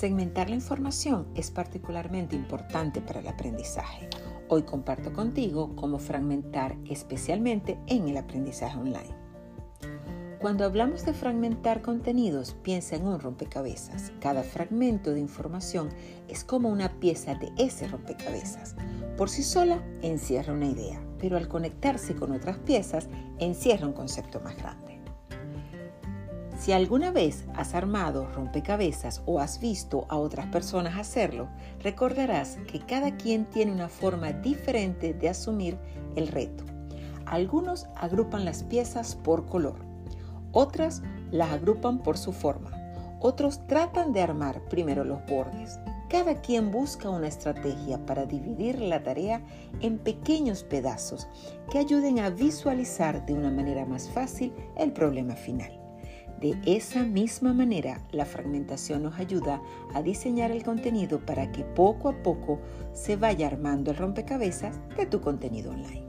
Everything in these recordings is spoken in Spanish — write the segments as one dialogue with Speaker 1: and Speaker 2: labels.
Speaker 1: Segmentar la información es particularmente importante para el aprendizaje. Hoy comparto contigo cómo fragmentar especialmente en el aprendizaje online. Cuando hablamos de fragmentar contenidos, piensa en un rompecabezas. Cada fragmento de información es como una pieza de ese rompecabezas. Por sí sola encierra una idea, pero al conectarse con otras piezas encierra un concepto más grande. Si alguna vez has armado rompecabezas o has visto a otras personas hacerlo, recordarás que cada quien tiene una forma diferente de asumir el reto. Algunos agrupan las piezas por color, otras las agrupan por su forma, otros tratan de armar primero los bordes. Cada quien busca una estrategia para dividir la tarea en pequeños pedazos que ayuden a visualizar de una manera más fácil el problema final. De esa misma manera, la fragmentación nos ayuda a diseñar el contenido para que poco a poco se vaya armando el rompecabezas de tu contenido online.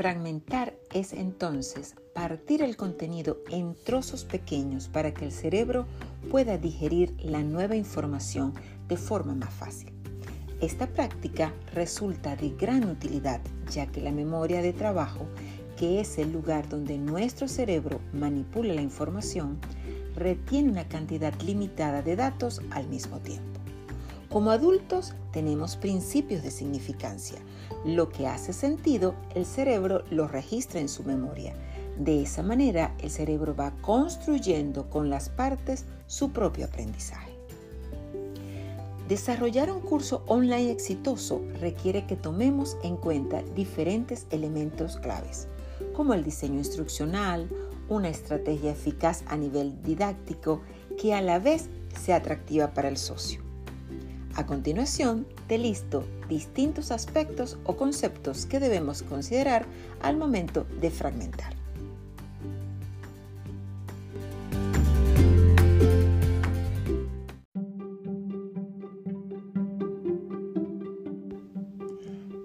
Speaker 1: Fragmentar es entonces partir el contenido en trozos pequeños para que el cerebro pueda digerir la nueva información de forma más fácil. Esta práctica resulta de gran utilidad ya que la memoria de trabajo, que es el lugar donde nuestro cerebro manipula la información, retiene una cantidad limitada de datos al mismo tiempo. Como adultos tenemos principios de significancia. Lo que hace sentido, el cerebro lo registra en su memoria. De esa manera, el cerebro va construyendo con las partes su propio aprendizaje. Desarrollar un curso online exitoso requiere que tomemos en cuenta diferentes elementos claves, como el diseño instruccional, una estrategia eficaz a nivel didáctico que a la vez sea atractiva para el socio. A continuación, te listo distintos aspectos o conceptos que debemos considerar al momento de fragmentar.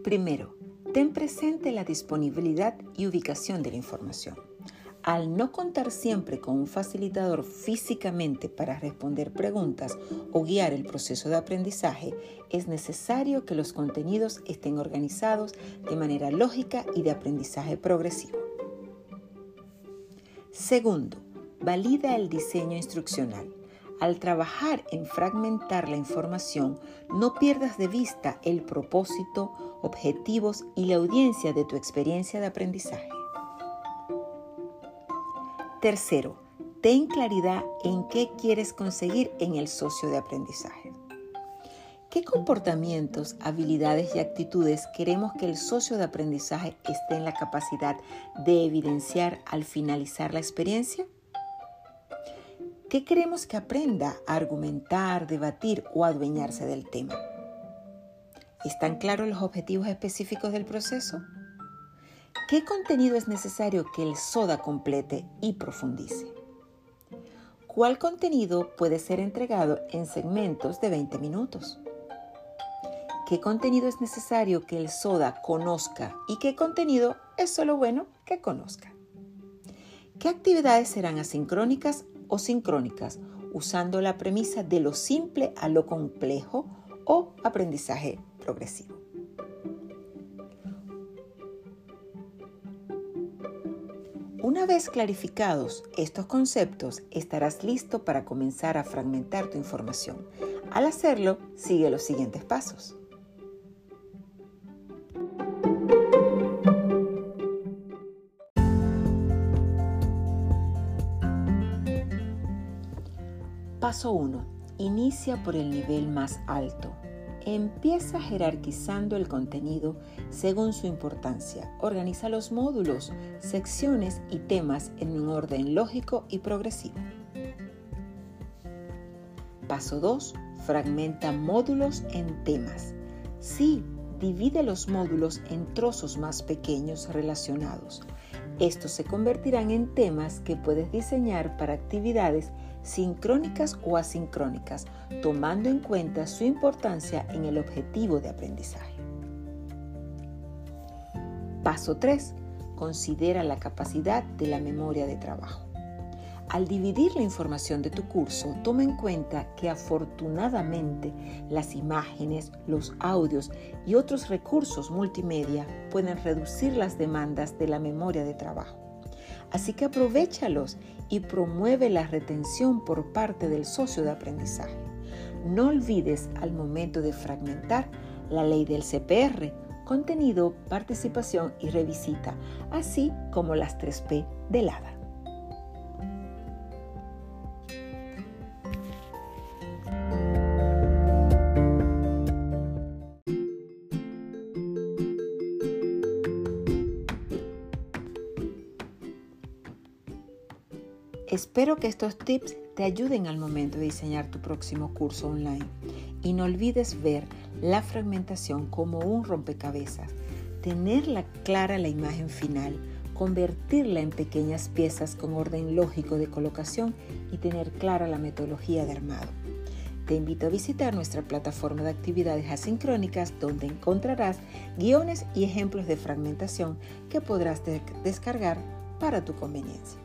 Speaker 1: Primero, ten presente la disponibilidad y ubicación de la información. Al no contar siempre con un facilitador físicamente para responder preguntas o guiar el proceso de aprendizaje, es necesario que los contenidos estén organizados de manera lógica y de aprendizaje progresivo. Segundo, valida el diseño instruccional. Al trabajar en fragmentar la información, no pierdas de vista el propósito, objetivos y la audiencia de tu experiencia de aprendizaje. Tercero, ten claridad en qué quieres conseguir en el socio de aprendizaje. ¿Qué comportamientos, habilidades y actitudes queremos que el socio de aprendizaje esté en la capacidad de evidenciar al finalizar la experiencia? ¿Qué queremos que aprenda a argumentar, debatir o adueñarse del tema? ¿Están claros los objetivos específicos del proceso? ¿Qué contenido es necesario que el SODA complete y profundice? ¿Cuál contenido puede ser entregado en segmentos de 20 minutos? ¿Qué contenido es necesario que el SODA conozca y qué contenido es solo bueno que conozca? ¿Qué actividades serán asincrónicas o sincrónicas usando la premisa de lo simple a lo complejo o aprendizaje progresivo? Una vez clarificados estos conceptos, estarás listo para comenzar a fragmentar tu información. Al hacerlo, sigue los siguientes pasos. Paso 1. Inicia por el nivel más alto. Empieza jerarquizando el contenido según su importancia. Organiza los módulos, secciones y temas en un orden lógico y progresivo. Paso 2. Fragmenta módulos en temas. Sí, divide los módulos en trozos más pequeños relacionados. Estos se convertirán en temas que puedes diseñar para actividades sincrónicas o asincrónicas, tomando en cuenta su importancia en el objetivo de aprendizaje. Paso 3. Considera la capacidad de la memoria de trabajo. Al dividir la información de tu curso, toma en cuenta que afortunadamente las imágenes, los audios y otros recursos multimedia pueden reducir las demandas de la memoria de trabajo. Así que aprovechalos y promueve la retención por parte del socio de aprendizaje. No olvides al momento de fragmentar la ley del CPR, contenido, participación y revisita, así como las 3P del ADA. Espero que estos tips te ayuden al momento de diseñar tu próximo curso online y no olvides ver la fragmentación como un rompecabezas, tenerla clara la imagen final, convertirla en pequeñas piezas con orden lógico de colocación y tener clara la metodología de armado. Te invito a visitar nuestra plataforma de actividades asincrónicas donde encontrarás guiones y ejemplos de fragmentación que podrás descargar para tu conveniencia.